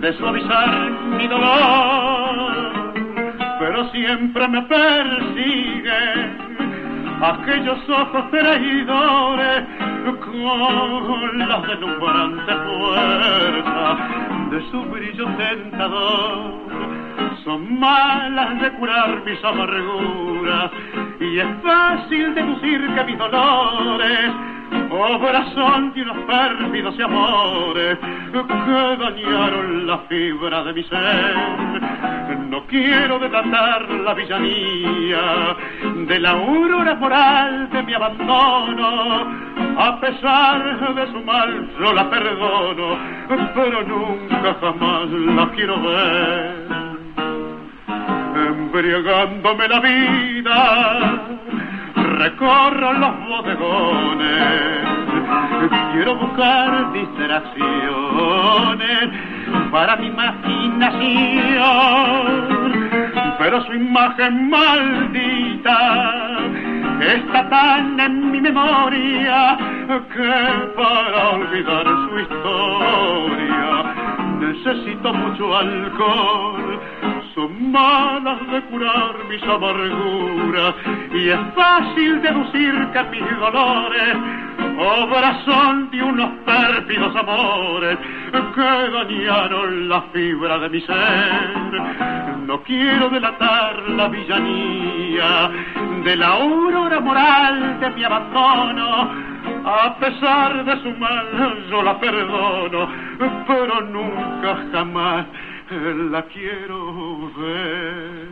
de suavizar mi dolor, pero siempre me persiguen aquellos ojos traidores con la deslumbrante fuerza de su brillo tentador. Son malas de curar mis amarguras y es fácil deducir que mis dolores obra son de unos pérfidos amores que dañaron la fibra de mi ser. No quiero delatar la villanía de la aurora moral de mi abandono. A pesar de su mal, yo la perdono, pero nunca jamás la quiero ver. Embriagándome la vida, recorro los bodegones, quiero buscar distracciones para mi imaginación, pero su imagen maldita está tan en mi memoria que para olvidar su historia necesito mucho alcohol son malas de curar mis amarguras y es fácil deducir que mis dolores obra son de unos pérfidos amores que dañaron la fibra de mi ser. No quiero delatar la villanía de la aurora moral de mi abandono. A pesar de su mal, yo la perdono, pero nunca jamás la quiero ver.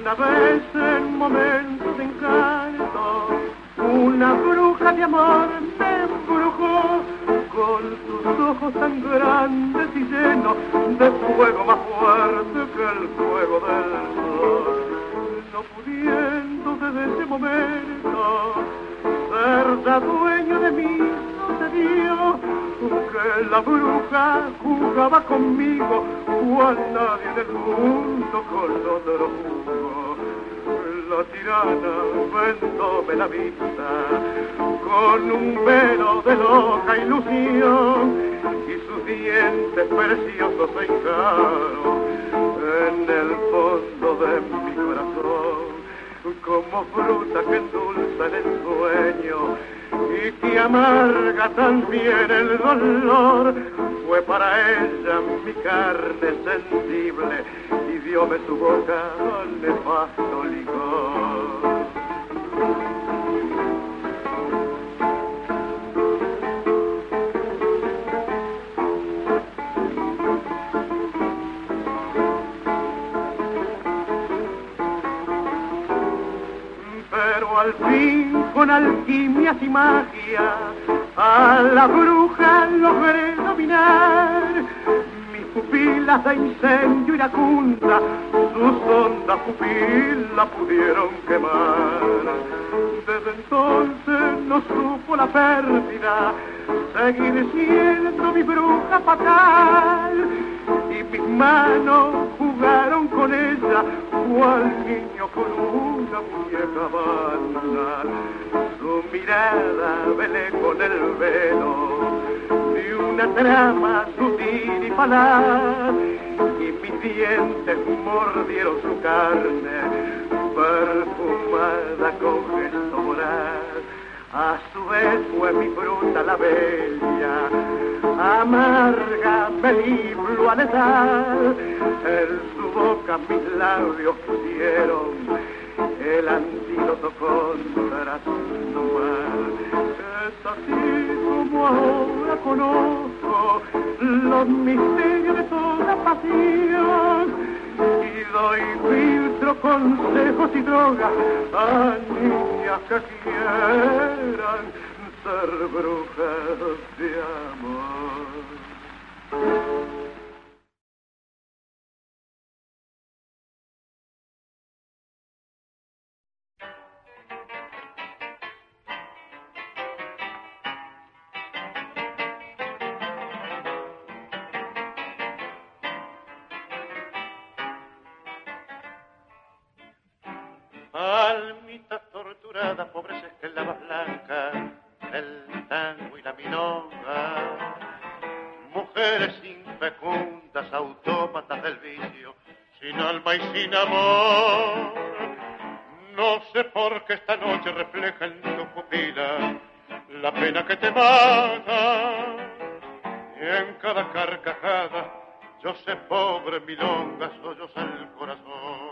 Una vez en momentos de encanto, una bruja de amor me embrujó con sus ojos tan grandes y llenos de fuego más fuerte que el fuego del sol. No pudiendo desde ese momento ser dueño de mí, sucedió que la bruja jugaba conmigo cual nadie del mundo con otro tirana vendóme la vista con un velo de loca ilusión y sus dientes preciosos se en el fondo de mi corazón como fruta que endulza en el sueño y que amarga también el dolor. Fue para ella mi carne sensible y dióme su boca nefasto licor. Al fin con alquimias y magia a la bruja logré dominar. Mis pupilas de incendio iracunda, sus hondas pupilas pudieron quemar. Desde entonces no supo la pérdida, seguir siendo mi bruja fatal. Mis manos jugaron con ella, cual niño con una muñeca banal. Su mirada velé con el velo de una trama sutil y falaz. Y mis dientes mordieron su carne, perfumada con gesto moral. A su vez fue mi fruta la bella, amarga, película letal. En su boca mis labios pusieron el antídoto contra su mal. Es así ahora conozco los misterios de toda pasión y doy filtro, consejos y drogas a niñas que quieran ser brujas de amor. Almita torturada, pobres esclavas blancas, el tango y la milonga. Mujeres infecundas, autómatas del vicio, sin alma y sin amor. No sé por qué esta noche refleja en tu pupila la pena que te mata. Y en cada carcajada yo sé pobre milonga, soy el corazón.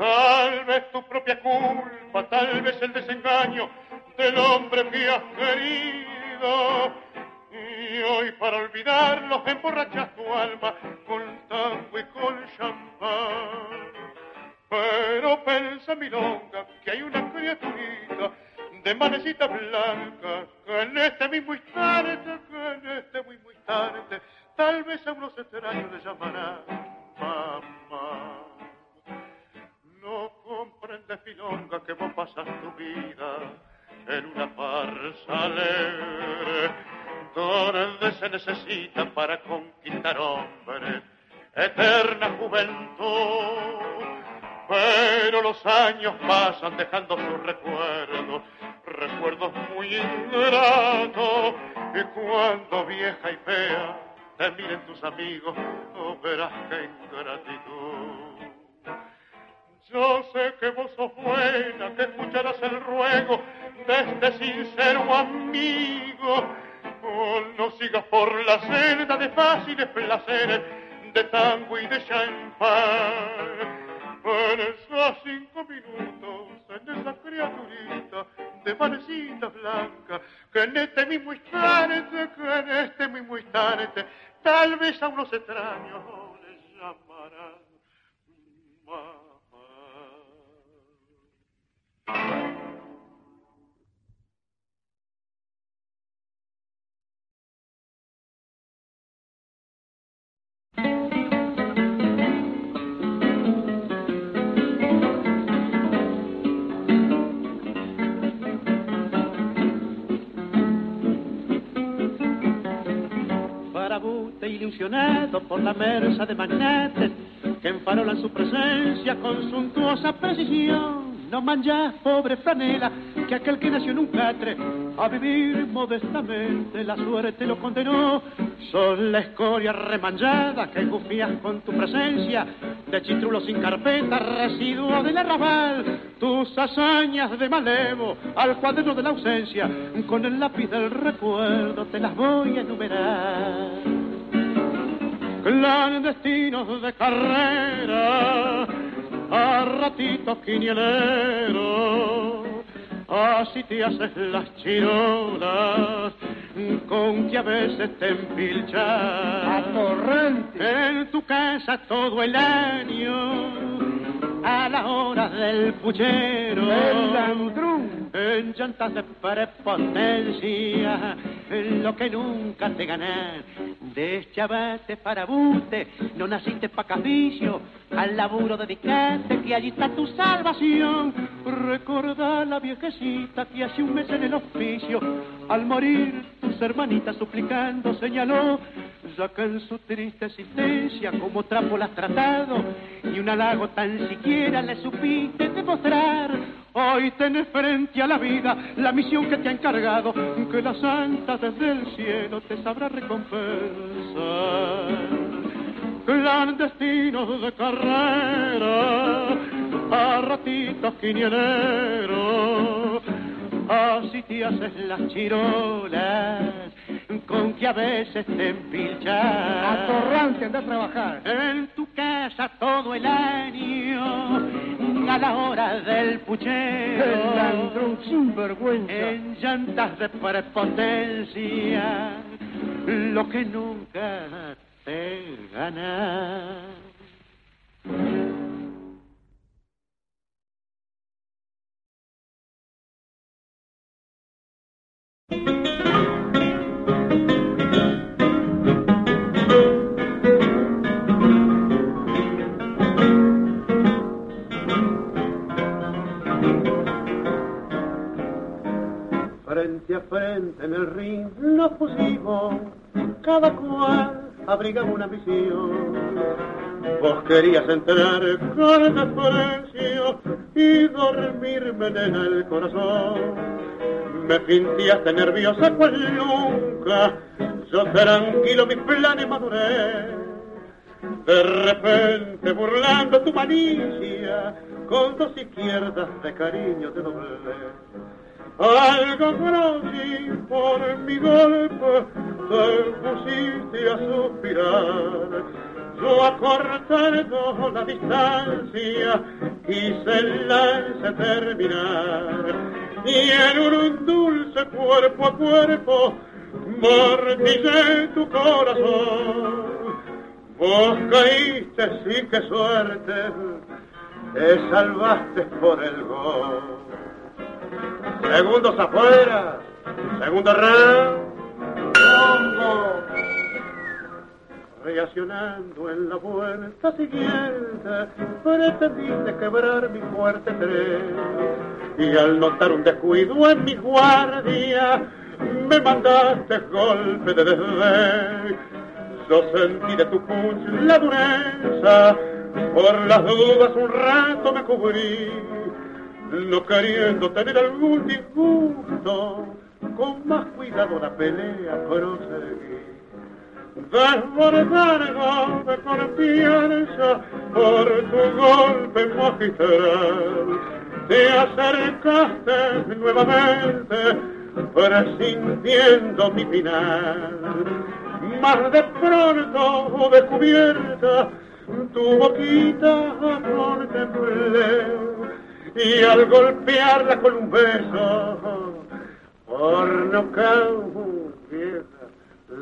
Tal vez tu propia culpa, tal vez el desengaño del hombre que has querido. Y hoy para olvidarlo emborrachas tu alma con tango y con champán. Pero pensa milonga que hay una criaturita de manecita blanca que en este mismo instante, que en este mismo instante Tal vez a unos extraños le llamará mamá. Comprendes, Pilonga, que vos pasas tu vida en una farsa alegre, donde se necesita para conquistar hombres eterna juventud. Pero los años pasan dejando sus recuerdos, recuerdos muy ingratos, y cuando vieja y fea te miren tus amigos, verás que ingratitud. Yo sé que vos sos buena, que escucharás el ruego de este sincero amigo. Oh, no sigas por la senda de fáciles placeres, de tango y de champán. En esos cinco minutos, en esa criaturita de manecita blanca, que en este mismo instante, que en este mismo instante tal vez a unos extraños les llamarán. Ilusionado por la merza de magnates que enfarolan su presencia con suntuosa precisión. No manjas, pobre franela, que aquel que nació en un catre a vivir modestamente la suerte lo condenó. Son la escoria remanchada que gufías con tu presencia, de chitrulo sin carpeta, residuo del arrabal. Tus hazañas de malevo al cuaderno de la ausencia, con el lápiz del recuerdo te las voy a enumerar clandestinos de carrera, a ratitos quinieleros, así te haces las chirolas, con que a veces te empilchas. A torrente. En tu casa todo el año a la hora del puchero. El landrún. En llantas de prepotencia, en lo que nunca te gané. Deschavate para buste, no naciste pa' capricio, al laburo dedicate que allí está tu salvación. Recordá la viejecita que hace un mes en el oficio, al morir tus hermanitas suplicando señaló ya que en su triste existencia como trapo la tratado y un halago tan siquiera le supiste demostrar. Hoy tenés frente a la vida la misión que te ha encargado, que la santa desde el cielo te sabrá recompensar. Clandestinos de carrera, a ratitos quinieleros, así te haces las chirolas con que a veces te empilchas. Atorrante, anda a trabajar. En tu casa todo el año, a la hora del puchero. El ladrón sin vergüenza. En llantas de prepotencia, lo que nunca te gana. Frente a frente en el ring nos pusimos, cada cual abrigaba una visión. Vos querías entrar con desprecio y dormirme en el corazón. Me fintiaste nerviosa cual nunca, yo tranquilo mis planes maduré. De repente burlando tu malicia, con dos izquierdas de cariño te doblé. Algo grossi por mi golpe te pusiste a suspirar. Yo acortando la distancia quise el lance terminar y en un dulce cuerpo a cuerpo mordillé tu corazón. Vos caíste, sí que suerte, te salvaste por el gol. Segundos afuera, segundo round, Reaccionando en la vuelta siguiente, pretendiste quebrar mi fuerte tren. Y al notar un descuido en mi guardia, me mandaste golpe de desdén. Yo sentí de tu punch la dureza, por las dudas un rato me cubrí no queriendo tener algún disgusto, con más cuidado la pelea proseguí. Desbordado de confianza por tu golpe magistral, te acercaste nuevamente presintiendo mi final. Más de pronto descubierta tu boquita contemplé y al golpearla con un beso, por no vieja,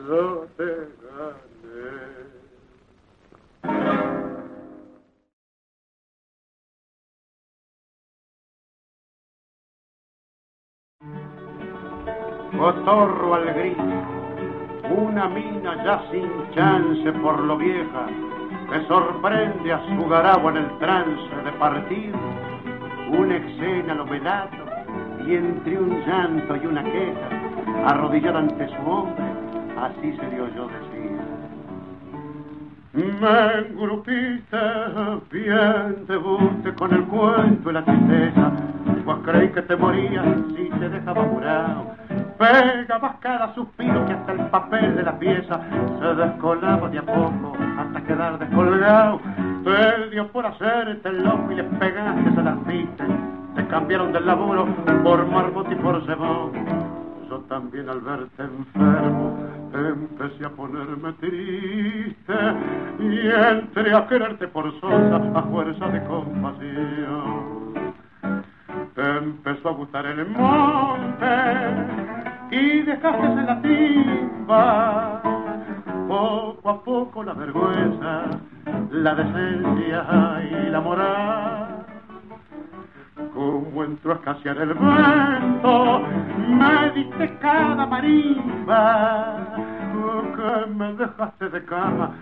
yo. Cotorro al grito, una mina ya sin chance por lo vieja, que sorprende a su garabo en el trance de partir una escena lo velato y entre un llanto y una queja, arrodillada ante su hombre, así se dio yo decir. Me engrupiste, bien te guste con el cuento y la tristeza, pues creí que te morías si te dejaba jurado. Pegabas cada suspiro que hasta el papel de la pieza se descolaba de a poco hasta quedar descolgado. Te dio por hacerte loco y le pegaste, se las viste. Te cambiaron del laburo por Margot y por Cebón. Yo también al verte enfermo empecé a ponerme triste y entré a quererte por a fuerza de compasión. Te empezó a gustar el monte y dejaste en la timba poco a poco la vergüenza, la decencia y la moral. Como entró a escasear el viento, me diste cada marimba, que me dejaste de cama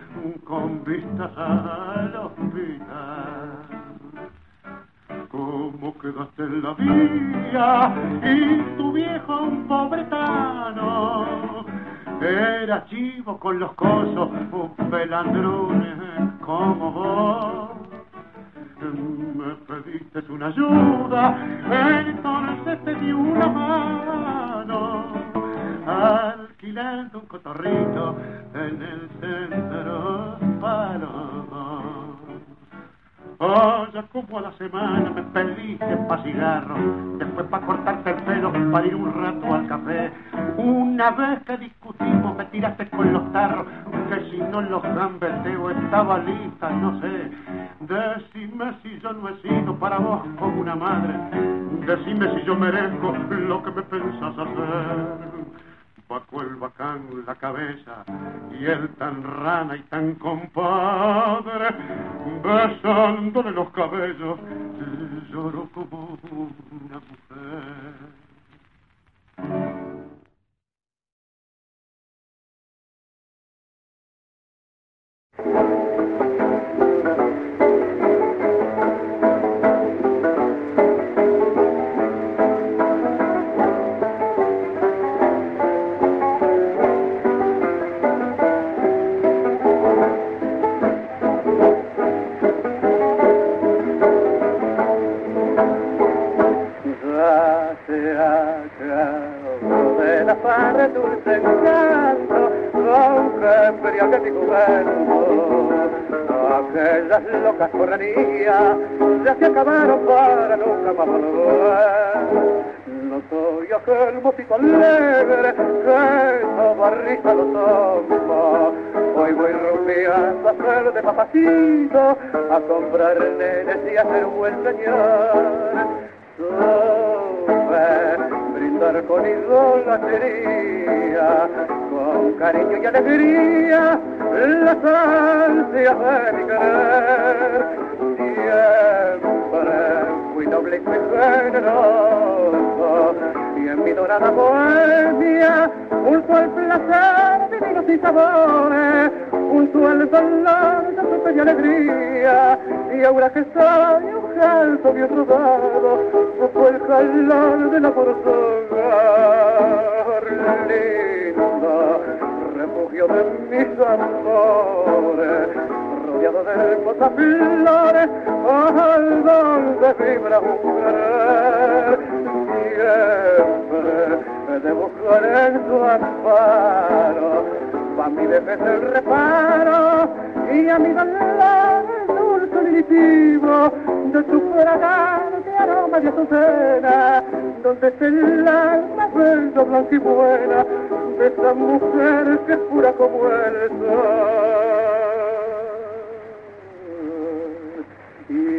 con vistas al hospital. Cómo quedaste en la vía y tu viejo un pobretano era chivo con los cosos, un pelandrones como vos. Me pediste una ayuda, entonces te di una mano, alquilando un cotorrito en el centro. Ya como a la semana me pediste pa' cigarro, después pa' cortarte el pelo, para ir un rato al café. Una vez que discutimos me tiraste con los tarros, que si no los gambeteo estaba lista, no sé. Decime si yo no he sido para vos como una madre, decime si yo merezco lo que me pensás hacer Paco el bacán la cabeza y él tan rana y tan compadre, besándole los cabellos, lloró como una mujer. mar dulce encanto con que embriague mi juventud. Aquellas locas correrías ya se acabaron para nunca más volver. No soy aquel músico alegre que sobarriza los hombros. Hoy voy rumiando a hacer de papacito, a comprar nenes y a ser un buen señor. Sube, brindar con idolatría, con cariño y alegría, las ansias de mi querer. Siempre fui noble y fui generoso, en mi dorada bohemia, junto al placer de vinos y sabores, junto al dolor de su y alegría, y ahora que soy un gelso bien rodado, fue el calor de la hogar lindo, refugio de mis amores, rodeado de hermosas flores, al donde vibra un querer, siempre de buscar en su amparo, va mi vejez el reparo, y a mi dolor dulce directivo de su fragante aroma de azucena, donde es el alma bello, blanca y buena de esa mujer que es pura como el sol.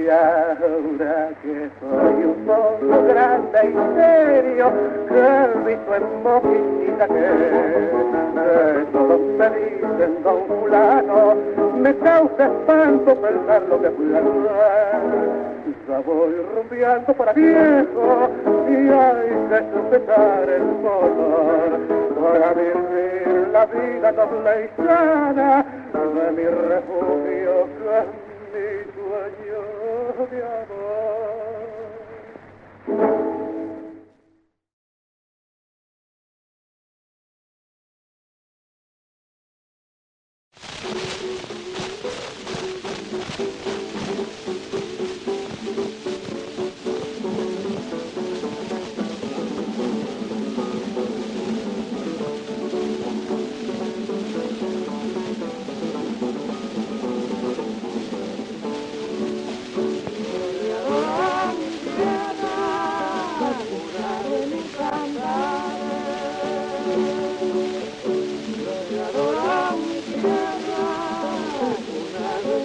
Y ahora que soy un poco grande y serio, que visto en moquitita que, que todos me dicen don fulano, me causa espanto pensar lo que fulano es. Ya voy rumbeando para viejo y hay que sujetar el motor para vivir la vida noble y sana de mi refugio con sueño de amor.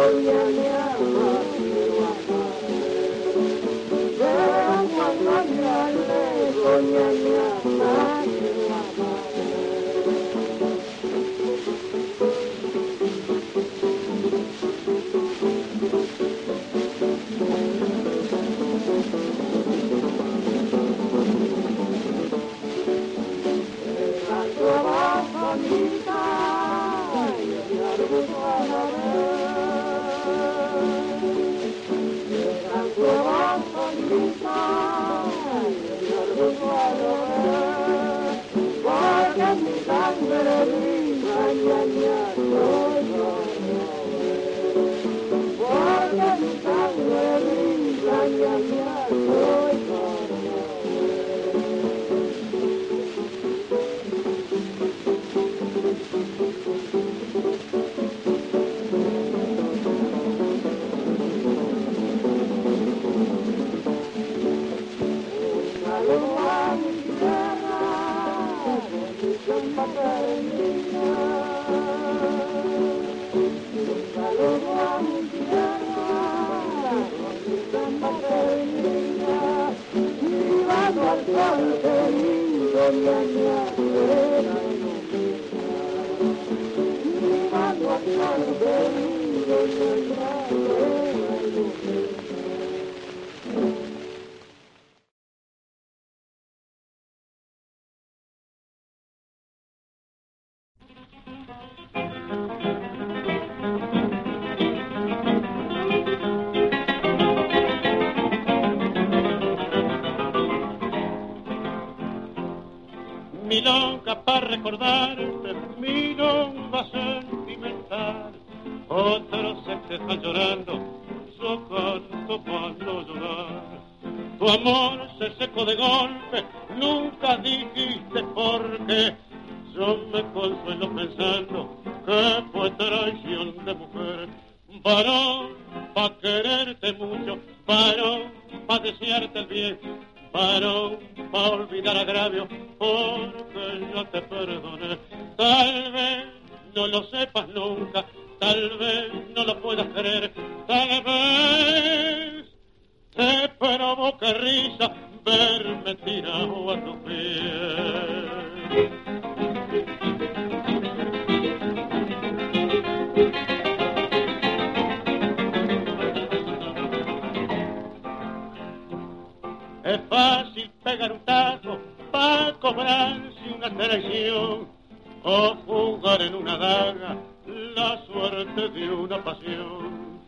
Yeah. Para recordarte, milonga sentimental. Otros se te están llorando, yo canto no llorar. Tu amor se secó de golpe, nunca dijiste por qué. Yo me consuelo pensando que fue traición de mujer. Varón, pa' quererte mucho, varón, pa' desearte el bien, varón, pa' olvidar agravio, no lo sepas nunca, tal vez no lo puedas creer, tal vez te provoca risa verme tirado a tu pies. Es fácil pegar un tajo para cobrarse una traición o jugar en una daga la suerte de una pasión.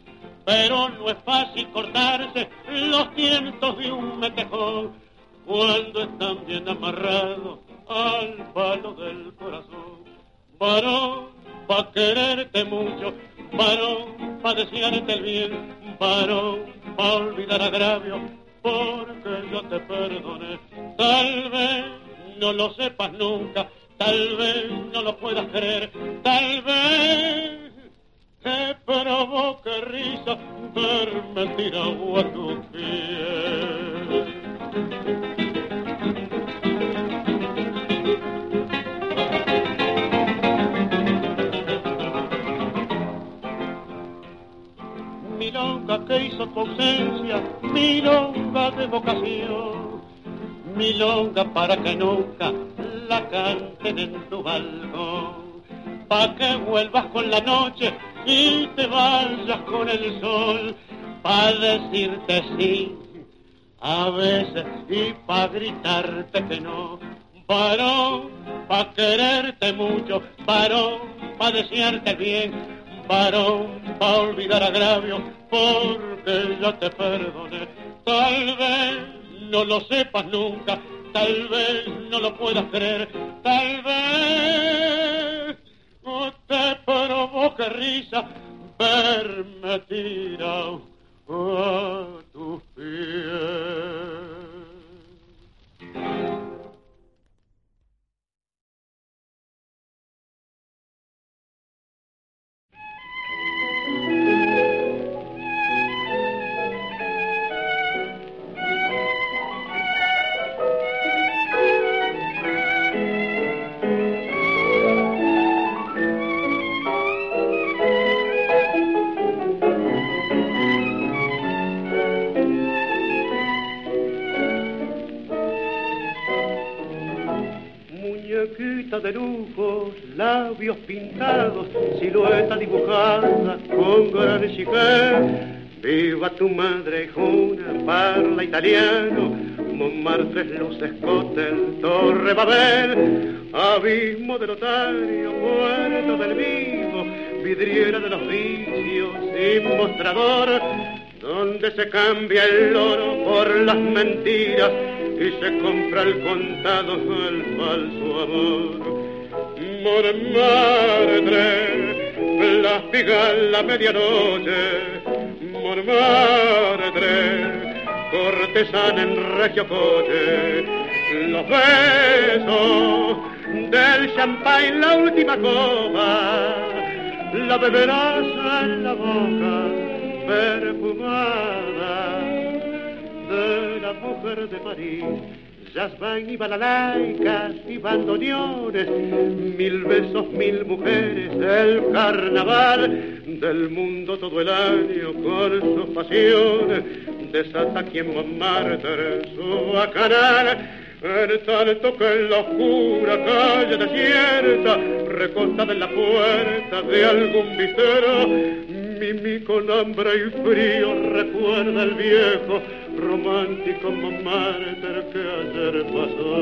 Pero no es fácil cortarse los tientos de un metejón cuando están bien amarrados al palo del corazón. Varón, pa' quererte mucho, varón, pa' desearte el bien, varón, pa' olvidar agravio, porque yo te perdoné. Tal vez no lo sepas nunca, tal vez no lo puedas creer, tal vez te provoque risa verme tirado a tu pies. milonga que hizo tu ausencia, milonga de vocación, milonga para que nunca la canten en tu balcón, pa' que vuelvas con la noche y te vayas con el sol, pa' decirte sí a veces y pa' gritarte que no. Varón, pa' quererte mucho, varón, pa' desearte bien, varón, pa' olvidar agravio, porque ya te perdoné. Tal vez no lo sepas nunca, tal vez no lo puedas creer, tal vez no te provoque risa verme tirado a tus pies. Italiano, Montmartre, luces, Cotel, Torre Babel, abismo del otario, puerto del vivo, vidriera de los vicios y mostrador, donde se cambia el oro por las mentiras y se compra el contado el falso amor. Mormadre, plástiga la medianoche, mormadre, cortesana en regio coche, los besos del champán la última copa, la beberás en la boca perfumada de la mujer de París. Jasmine y balalaicas y bandoneones, mil besos, mil mujeres, el carnaval del mundo todo el año con sus pasiones, desata quien Montmartre su bacanal, en tanto que en la oscura calle desierta, recostada en la puerta de algún vitero, Mimi con hambre y frío recuerda el viejo romántico Montmartre que ayer pasó.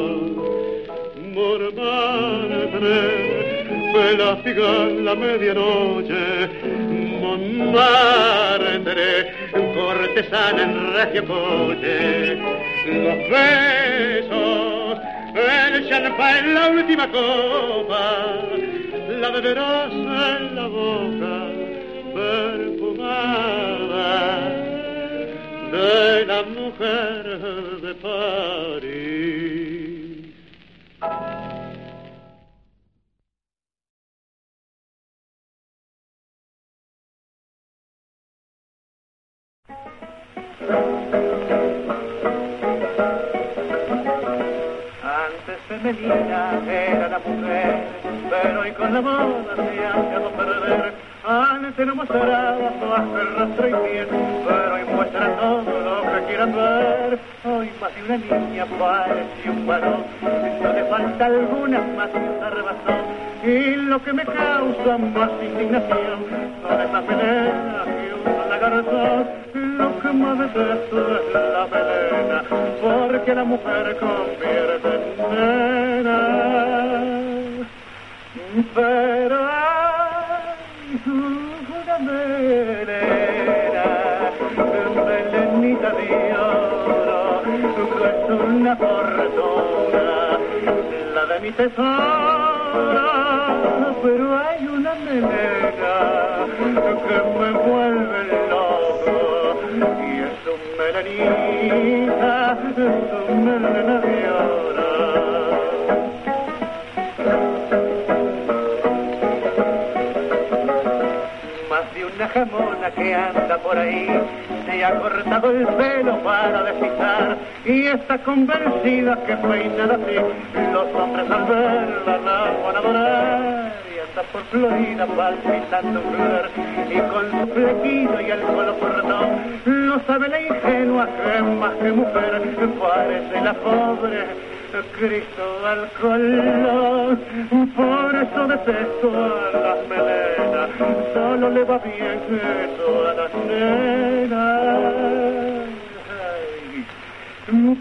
Montmartre, pelastiga la medianoche, Montmartre, cortesana en regio coche, los besos el champán la última copa, la beberás en la boca perfumada de la mujer de París. femenina era la mujer, pero hoy con la moda se ha dejado perder. Antes no mostraba su rastro y piel, pero hoy muestra todo lo que quieran ver. Hoy más una niña parece un varón, no le falta alguna más observación. Y lo que me causa más indignación son esas peleas que usa la. Lo que más detesto es la melena, porque la mujer convierte en nena. Pero melena, melenita de oro, es una fortuna, la de mi tesoro. Pero hay una melena que me vuelve loco y es un melenita, es un melena jamona que anda por ahí se ha cortado el pelo para despistar y está convencida que peinada así. Los hombres al verla la van a adorar y anda por Florida palpitando flor. Y con su flequillo y el pelo corto no sabe la ingenua que más que mujer parece la pobre Cristóbal Colón, por eso detesto a las melenas, solo le va bien eso a las nenas.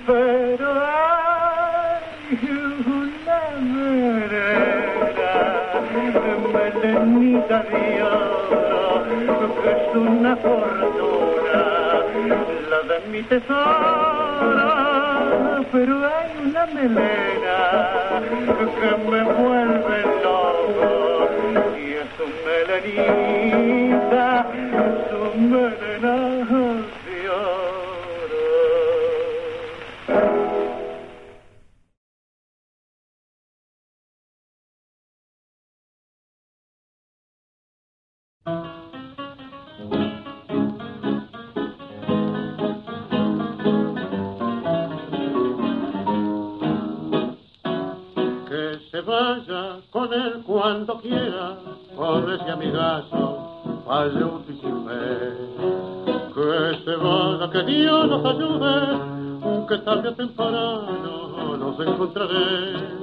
Pero hay una melena, melenita de oro, que es una fortuna, la de mi tesoro pero hay una melena que me vuelve loco. Y es un melenita, es un melena se vaya con él cuando quiera, con ese amigazo, vaya útil sin fe. Que se vaya, que Dios nos ayude, que tarde o temprano nos encontraré.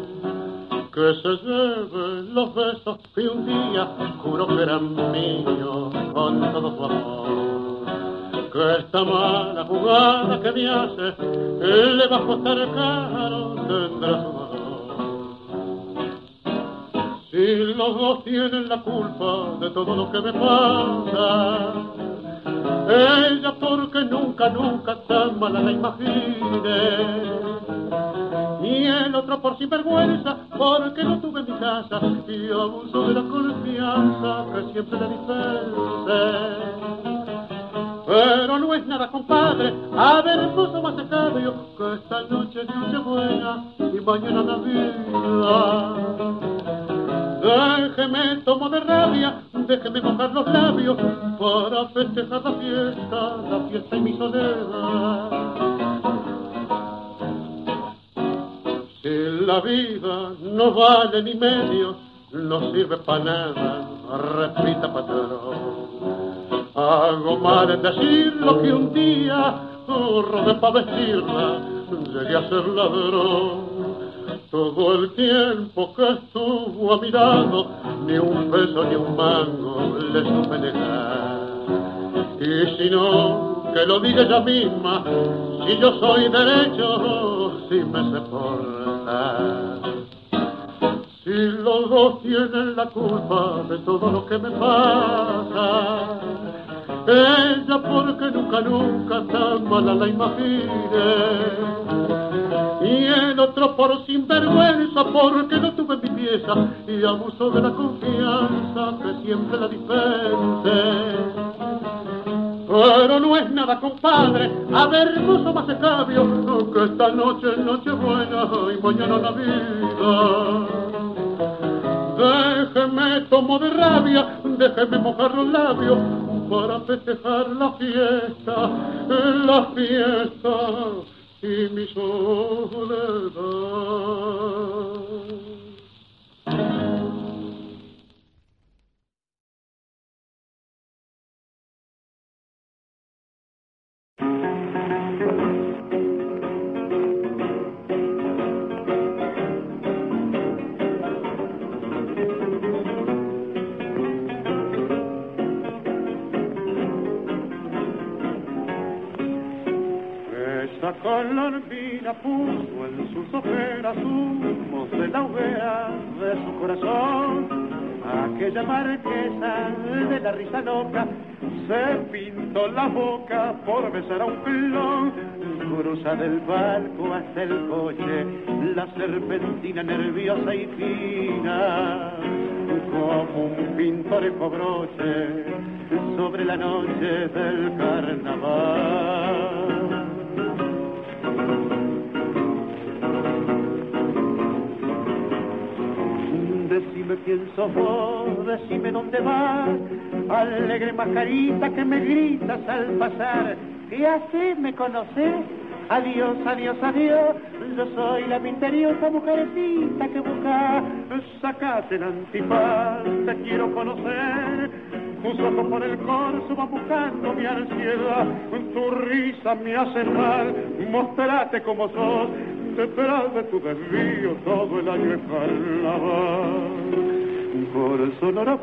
Que se lleve los besos que un día juró que eran míos con todo su amor que esta mala jugada que me hace le va a costar caro, tendrá su Los dos tienen la culpa de todo lo que me pasa, ella porque nunca, nunca tan mala la imagine. Y el otro por sinvergüenza, porque no tuve mi casa y abuso de la confianza que siempre le dispense. Pero no es nada, compadre, a ver pozo más secado que esta noche es noche buena y mañana Navidad. Déjeme tomo de rabia, déjeme mojar los labios para festejar la fiesta, la fiesta y mi soledad. Si la vida no vale ni medio, no sirve para nada, repita patrón. Hago mal en decir lo que un día, robé para vestirla, llegué a ser ladrón. Todo el tiempo que estuvo a mi lado, ni un peso ni un mango le supe negar. Y si no, que lo diga ella misma, si yo soy derecho, si me portar. Si los dos tienen la culpa de todo lo que me pasa, ella porque nunca, nunca tan mala la imaginé. Y el otro por sinvergüenza porque no tuve mi pieza y abuso de la confianza que siempre la dispense. Pero no es nada, compadre, a ver, hermoso más de cambio, que esta noche es noche buena y mañana la vida. Déjeme tomo de rabia, déjeme mojar los labios para festejar la fiesta, la fiesta y mi soledad. Colombina puso en sus ojeras humos de la hoguera de su corazón. Aquella marquesa de la risa loca se pintó la boca por besar a un clon. Cruza del barco hasta el coche, la serpentina nerviosa y fina, como un pintor broche sobre la noche del carnaval. Decime quién sos vos, decime dónde vas, alegre mascarita que me gritas al pasar. ¿Qué haces? ¿Me conoces? Adiós, adiós, adiós, yo soy la misteriosa mujercita que busca. Sacate el antifaz, te quiero conocer. Tus ojos por el corso van buscando mi ansiedad. Tu risa me hace mal, mostrate como sos detrás de tu desvío todo el año es carnaval. Por sonora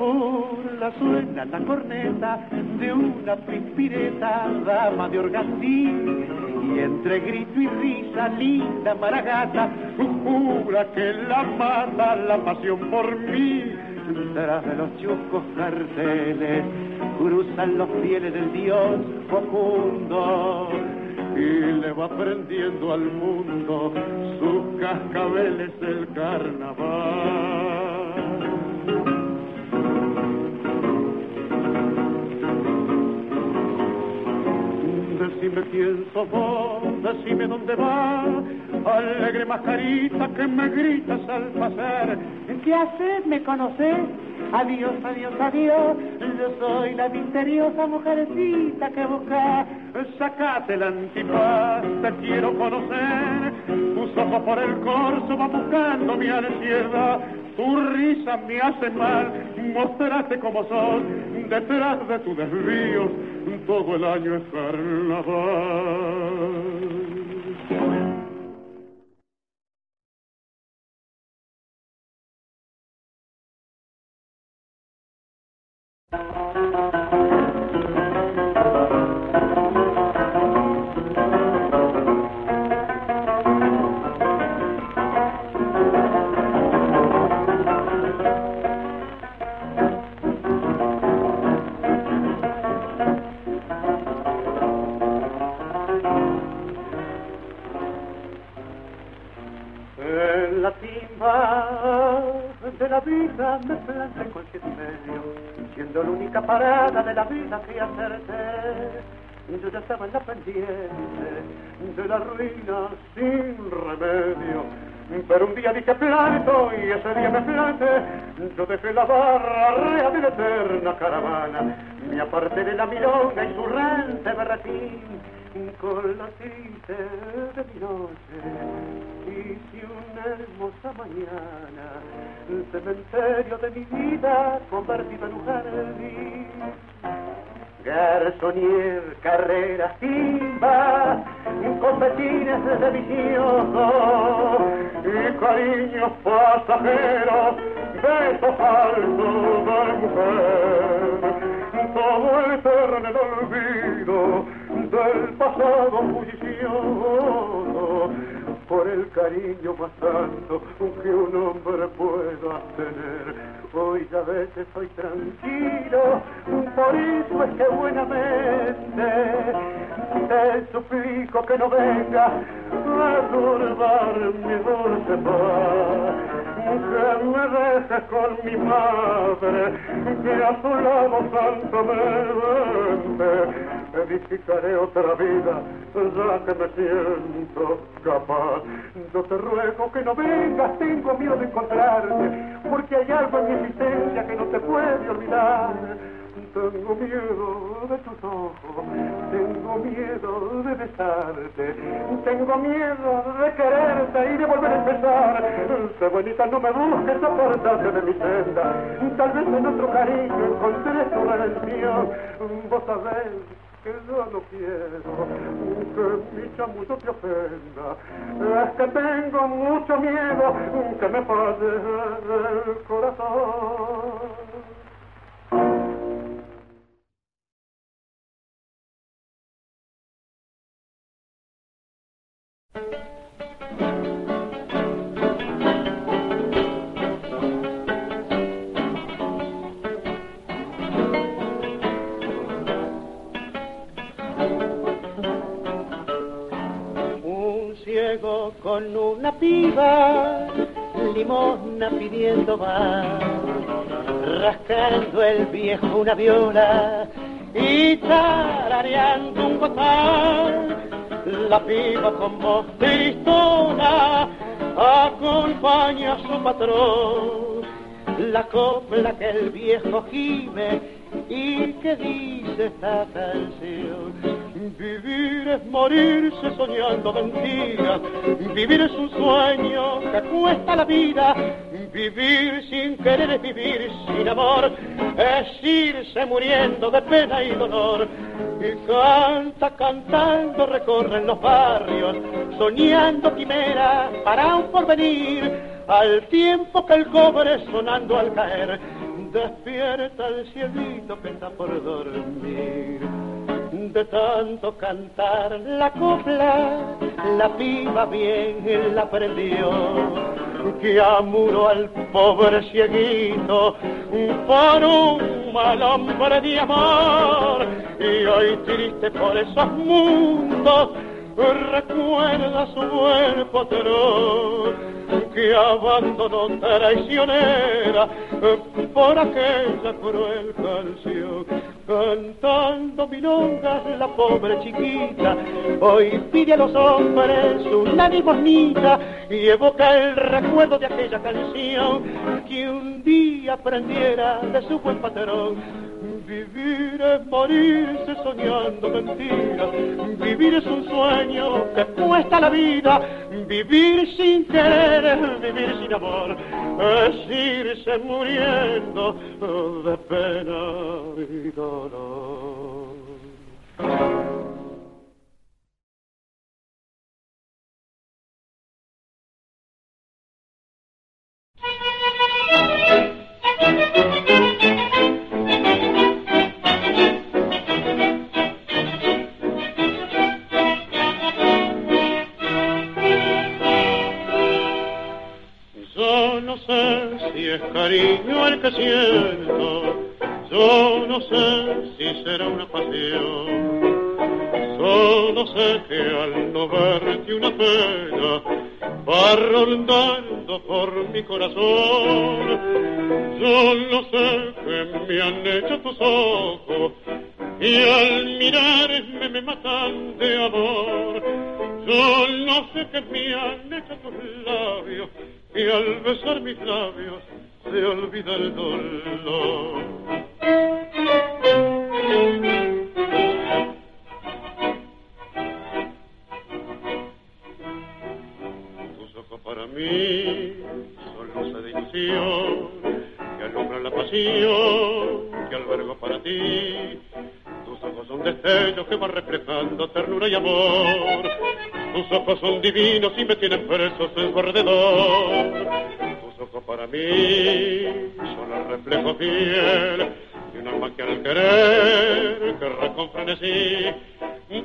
la suena la corneta de una pispireta, dama de organdí. Y entre grito y risa, linda maragata, jura que la mata la pasión por mí. Tras de los chuscos carteles, cruzan los fieles del Dios profundo y le va prendiendo al mundo sus cascabeles del carnaval. Decime quién sos vos, decime dónde vas, alegre mascarita que me gritas al pasar. ¿Qué haces? ¿Me conoces? Adiós, adiós, adiós, yo soy la misteriosa mujercita que busca. Sacate el antipaz, te quiero conocer. Tus ojos por el corso van buscando mi ansiedad. Tu risa me hace mal, mostrate como sos. Detrás de tu desvío, todo el año es carnaval. me planta en cualquier medio, siendo la única parada de la vida que hacerte. Yo ya estaba en la pendiente de la ruina sin remedio. Pero un día dije planto y ese día me planté. Yo dejé la barra rea de la eterna caravana. Me aparté de la milonga y su rente berretín con la triste de mi noche hice una hermosa mañana el cementerio de mi vida convertido en un jardín garzonier, carreras, timba, competines de vicioso y cariños pasajeros, besos falsos de mujer. Todo eterno en el olvido del pasado bullicioso por el cariño más santo que un hombre pueda tener. Hoy a veces soy tranquilo, por eso es que buenamente te suplico que no venga a turbar mi dulce paz que me dejes con mi madre, que a su lado santo me edificaré otra vida, ya que me siento capaz. Yo te ruego que no vengas, tengo miedo de encontrarte, porque hay algo en mi existencia que no te puede olvidar. Tengo miedo de tus ojos, tengo miedo de besarte, tengo miedo de quererte y de volver a empezar. Sé bonita, no me busques, apartate de mi senda. Tal vez en otro cariño encontré tu redención. Vos sabés que yo no quiero que mi chamuyo te ofenda. Es que tengo mucho miedo que me falle el corazón. Pidiendo va, rascando el viejo una viola y tarareando un botán la piba con voz tristona acompaña a su patrón. La copla que el viejo gime y que dice esta canción. Vivir es morirse soñando mentiras, vivir es un sueño que cuesta la vida, vivir sin querer es vivir sin amor, es irse muriendo de pena y dolor. Y canta, cantando, recorren los barrios, soñando quimera para un porvenir, al tiempo que el cobre sonando al caer, despierta el cielito que está por dormir de tanto cantar. La copla, la piba bien la prendió, que amuró al pobre cieguito por un mal hombre de amor, y hoy triste por esos mundos, recuerda su buen patrón que abandonó traicionera por aquella cruel canción. Cantando milongas la pobre chiquita, hoy pide a los hombres una limosnita y evoca el recuerdo de aquella canción que un día aprendiera de su buen patrón. Vivir es morirse soñando mentiras, vivir es un sueño que cuesta la vida, vivir sin querer, vivir sin amor, es irse muriendo de pena y dolor. no sé si es cariño el que siento, yo no sé si será una pasión. Solo sé que al no verte una pena va rondando por mi corazón. Yo no sé qué me han hecho tus ojos y al mirarme me matan de amor. Yo no sé qué me han hecho tus labios y al besar mis labios se olvida el dolor. Tus ojos para mí son luces de ilusión que alumbran la pasión que albergo para ti. Tus ojos son destellos que van reflejando ternura y amor. Tus ojos son divinos y me tienen presos en su alrededor. Tus ojos para mí son el reflejo fiel de un alma que al querer querrá con frenesí.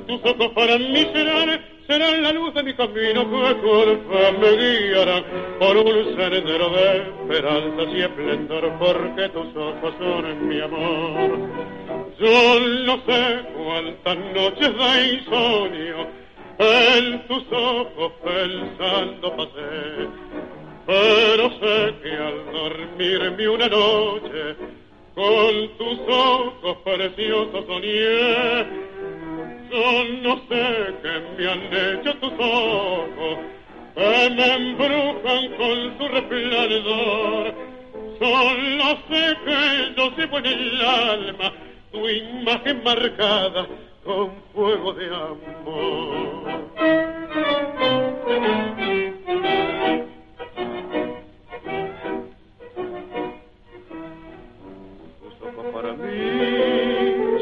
Tus ojos para mí serán será la luz de mi camino que con me guiará por un sendero de esperanza y esplendor, porque tus ojos son mi amor. Yo no sé cuántas noches de insomnio en tus ojos pensando pasé, pero sé que al dormirme una noche con tus ojos preciosos soñé yo no sé qué me han hecho tus ojos, que me embrujan con su resplandor. Solo sé que yo llevo en el alma tu imagen marcada con fuego de amor. Tus ojos para mí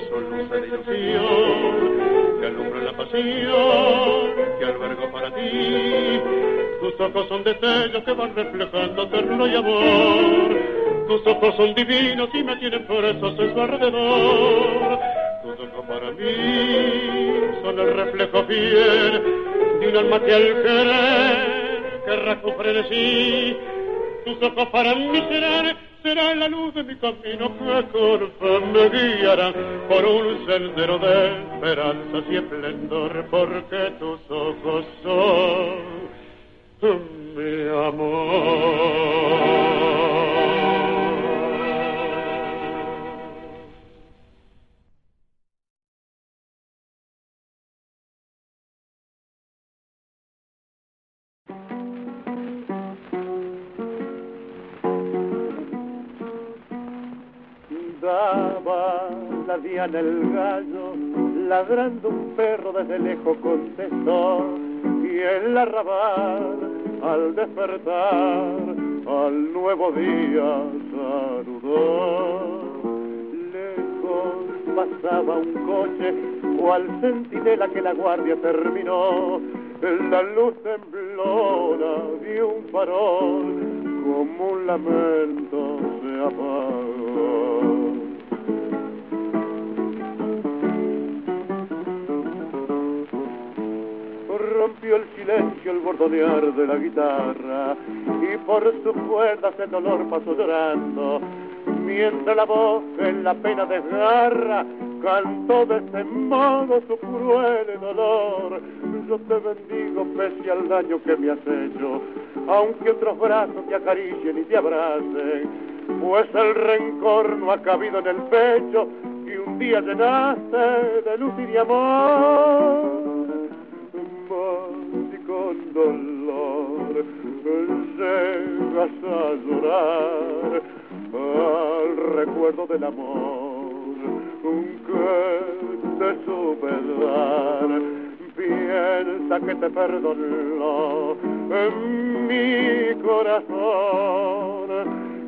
son luz de ilusión alumbra la pasión que albergo para ti. Tus ojos son destellos que van reflejando ternura y amor. Tus ojos son divinos y me tienen presos en su alrededor. Tus ojos para mí son el reflejo fiel de un alma que al querer querrá de sí. Tus ojos para mí serán será la luz de mi camino que con me guiará por un sendero de esperanza y esplendor, porque tus ojos son mi amor. El gallo, ladrando un perro desde lejos contestó, y el arrabal al despertar al nuevo día saludó. Lejos pasaba un coche o al centinela que la guardia terminó, la luz temblora de un farol como un lamento se apagó. El silencio el bordonear de la guitarra y por sus cuerdas el dolor pasó llorando mientras la voz en la pena desgarra cantó de ese modo su cruel dolor. Yo te bendigo pese al daño que me has hecho aunque otros brazos te acaricien y te abracen pues el rencor no ha cabido en el pecho y un día llenaste de luz y de amor dolor llegas a llorar al recuerdo del amor que te supe dar. Piensa que te perdonó en mi corazón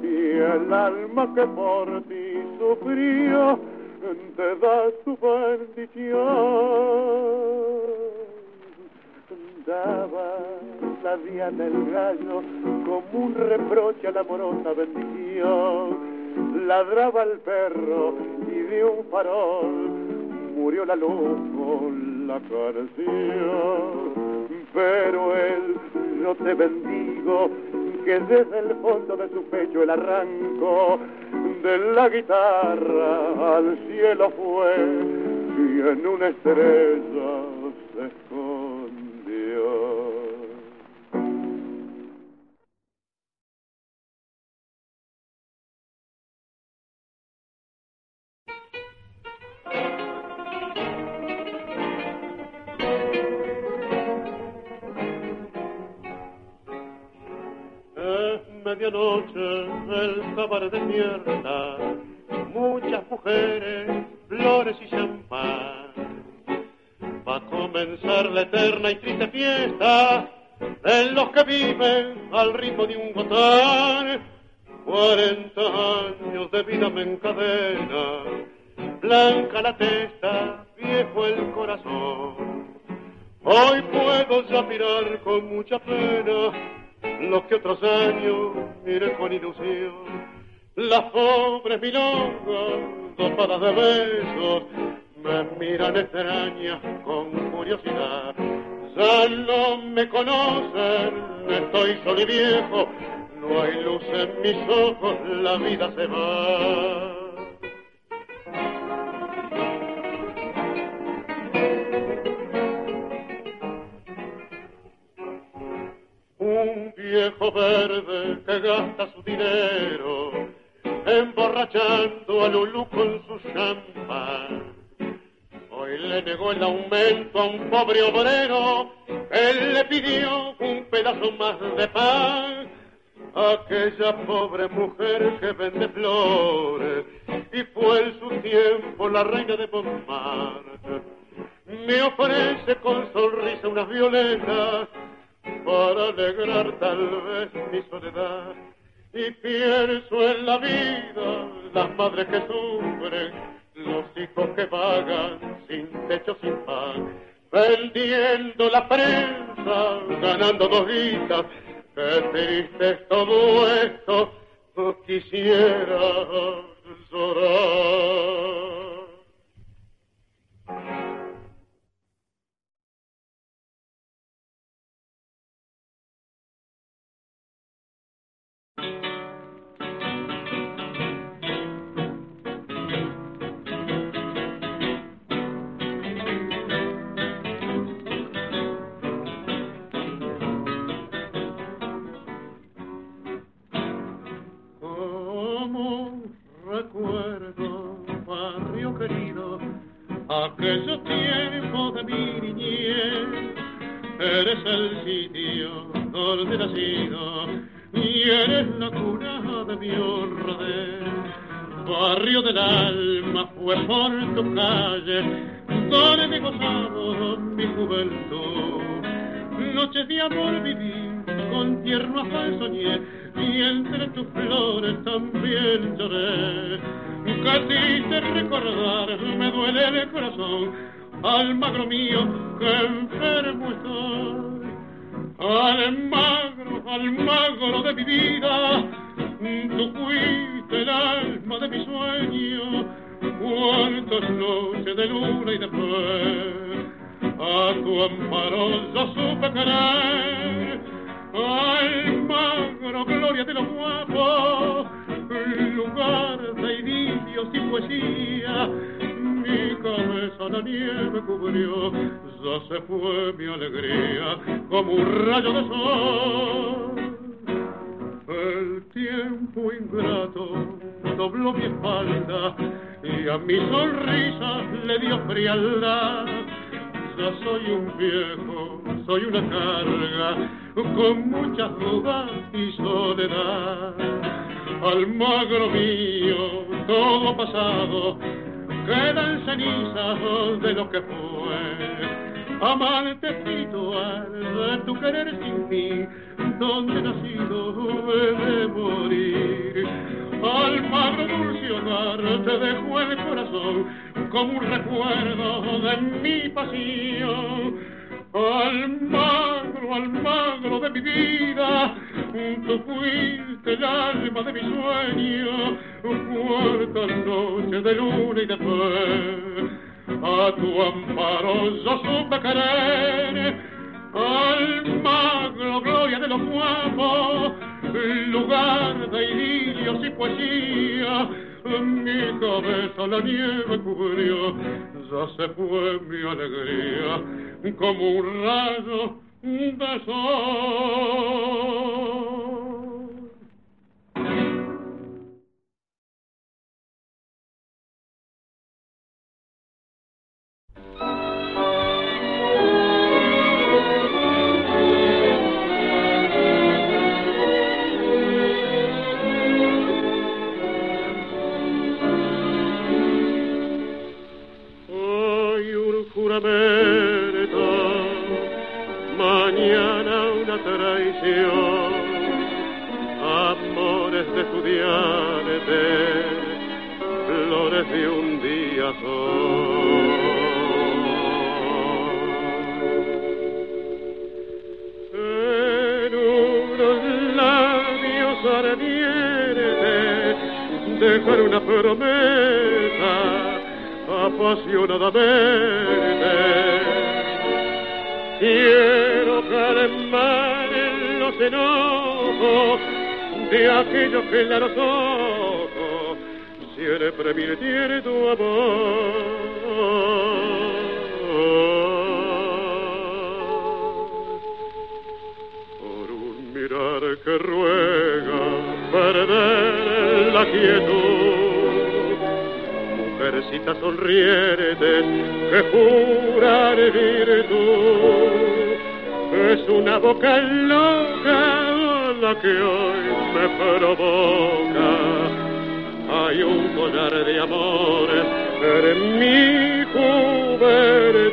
y el alma que por ti sufrió te da su bendición la vía del gallo como un reproche a la amorosa bendición. Ladraba el perro y de un farol murió la luz con la canción. Pero él, yo te bendigo, que desde el fondo de su pecho el arranco de la guitarra al cielo fue y en una estrella se esconde. Muchas mujeres, flores y champán Va a comenzar la eterna y triste fiesta de los que viven al ritmo de un gotán. Con curiosidad. Ya no me conocen, estoy solo y viejo, no hay luz en mis ojos, la vida se va. Un viejo verde que gasta su dinero emborrachando a Lulú con su champán. Negó el aumento a un pobre obrero, él le pidió un pedazo más de pan. Aquella pobre mujer que vende flores y fue en su tiempo la reina de Montmartre. Me ofrece con sonrisa unas violetas para alegrar tal vez mi soledad y pienso en la vida, las madres que sufren, los hijos que vagan sin techo, sin pan, vendiendo la prensa, ganando dos guitas, qué triste todo esto, quisiera llorar. Donde nacido y eres la cuna de mi honradez. Barrio del alma fue por tu calle donde me gozado mi juventud. Noches de amor viví, con tierno afán soñé y entre tus flores también lloré Casi te recordar me duele el corazón, magro mío que enfermo estoy. Al magro, al magro de mi vida, tú fuiste el alma de mi sueño. Cuántas noches de luna y de fe, a tu amparo yo supe querer. Al magro, gloria de los guapos, lugar de idilios y poesía. Mi cabeza la nieve cubrió, ya se fue mi alegría como un rayo de sol. El tiempo ingrato dobló mi espalda y a mi sonrisa le dio frialdad. Ya soy un viejo, soy una carga, con muchas dudas y soledad Almagro mío, todo pasado, quedan cenizas de lo que fue. Amante espiritual de tu querer sin mí, donde nacido de morir. Almagro dulce hogar, te dejo el corazón como un recuerdo de mi pasión Almagro, Almagro de mi vida, tú fuiste el alma de mi sueño, cuarta noche de luna y de fe. A tu amparo yo supe querer, Almagro, gloria de los guapos, lugar de idilios y poesía, mi cabeza la nieve cubrió, ya se fue mi alegría como un rayo de sol. Amores de estudiantes, flores de un día sol. En unos labios ardientes dejar una promesa apasionadamente. calmar los enojos de aquellos que la los ojos siempre tiene tu amor. que ruega perder la quietud. Mujercita sonriente que jura de virtud. Es una boca loca la que hoy me provoca. Hay un collar de amores en mi juventud.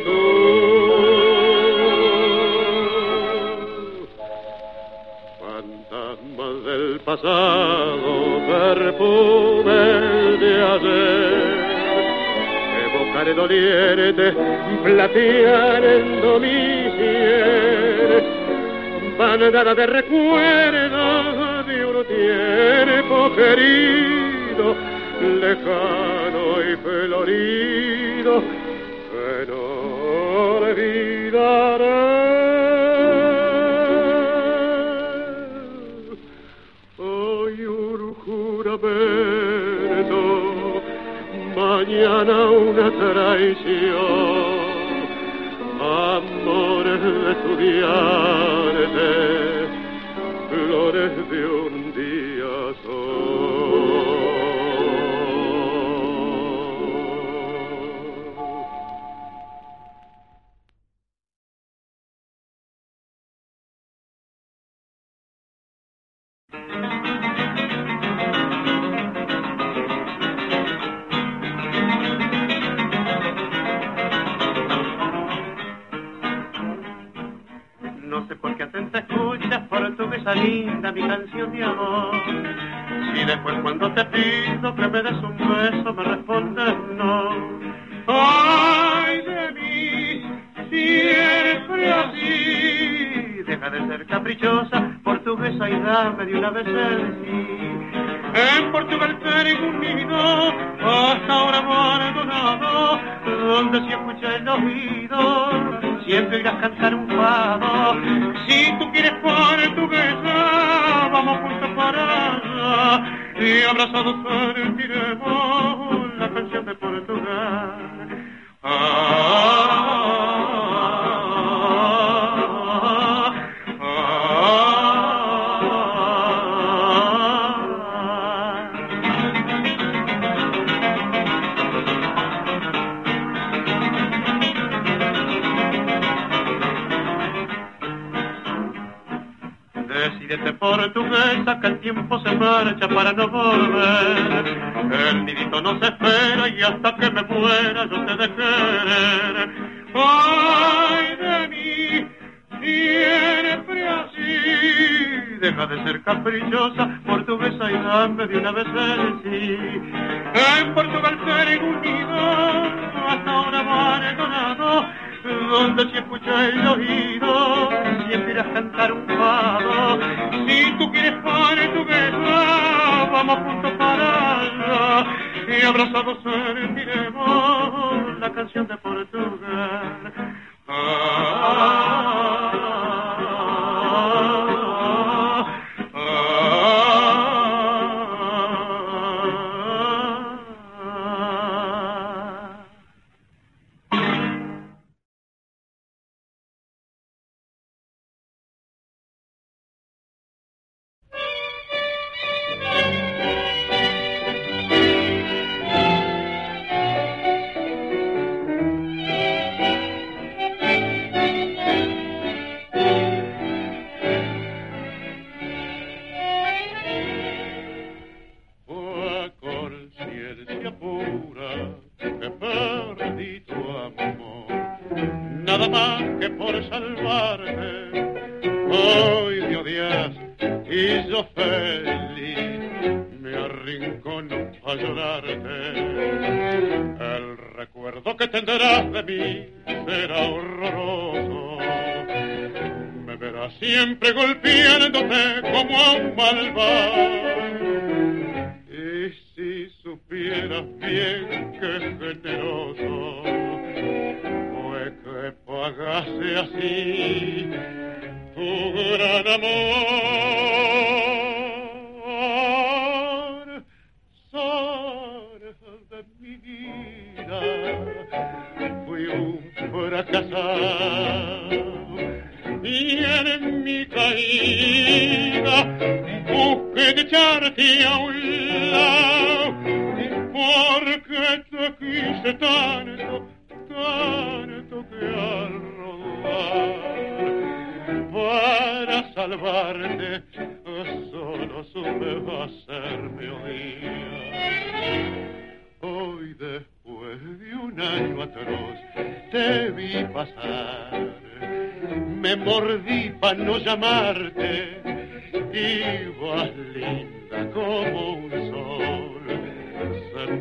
pasado perfume de ayer. Evocaré doliente, plateando mi piel, bandada de recuerdos de un tiempo querido, lejano y florido, que no olvidaré. Mañana una traición, amores de estudiante, flores de un día sol. Canción de amor. Si después cuando te pido que me des un beso me respondes no. Ay de mí, siempre así. Deja de ser caprichosa, portuguesa y dame de una vez el sí. En Portugal tengo un nido, hasta ahora abandonado, donde si escucha el oído, siempre irás a cantar un fado. Si tú quieres portuguesa, vamos juntos para y abrazados sentiremos la canción de Portugal. Ah, portuguesa que el tiempo se marcha para no volver. El nidito no se espera y hasta que me muera yo te de querer. Ay de mí, siempre así. Deja de ser caprichosa, portuguesa y dame de una vez el sí. En Portugal seré unido, hasta ahora abandonado donde si escucha el oído, a cantar un fado. Si tú quieres para tu guerra, vamos juntos para allá, y abrazados sentiremos la canción de Portugal.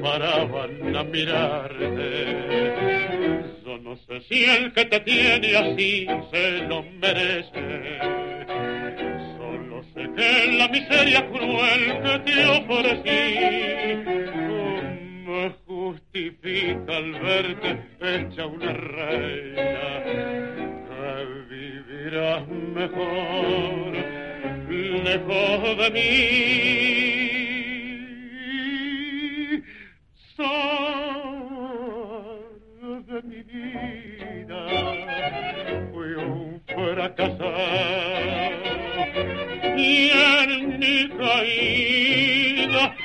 Paraban a mirarte no sé si el que te tiene así se lo merece. Solo sé que la miseria cruel que te ofrecí me justifica al verte hecha una reina. Vivirás mejor lejos de mí. Mi vida fui un fracasado y en mi caída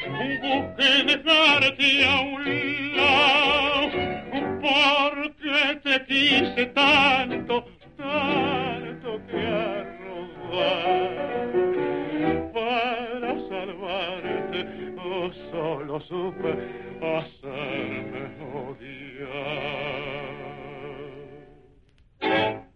busqué dejarte a un lado porque te quise tanto, tanto que a para salvarte, oh, solo supe hacer melodía. Oh,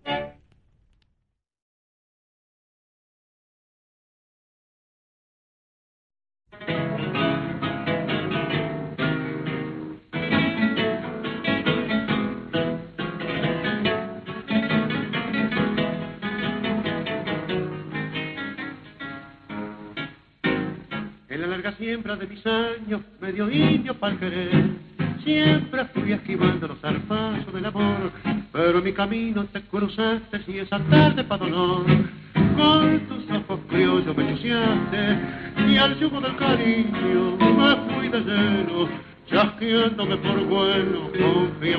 larga siembra de mis años, medio indio para querer, siempre fui esquivando los zarpazos del amor, pero mi camino te cruzaste y esa tarde para dolor, con tus ojos criollos me chuseaste, y al yugo del cariño me fui de lleno, chasqueándome por bueno, confía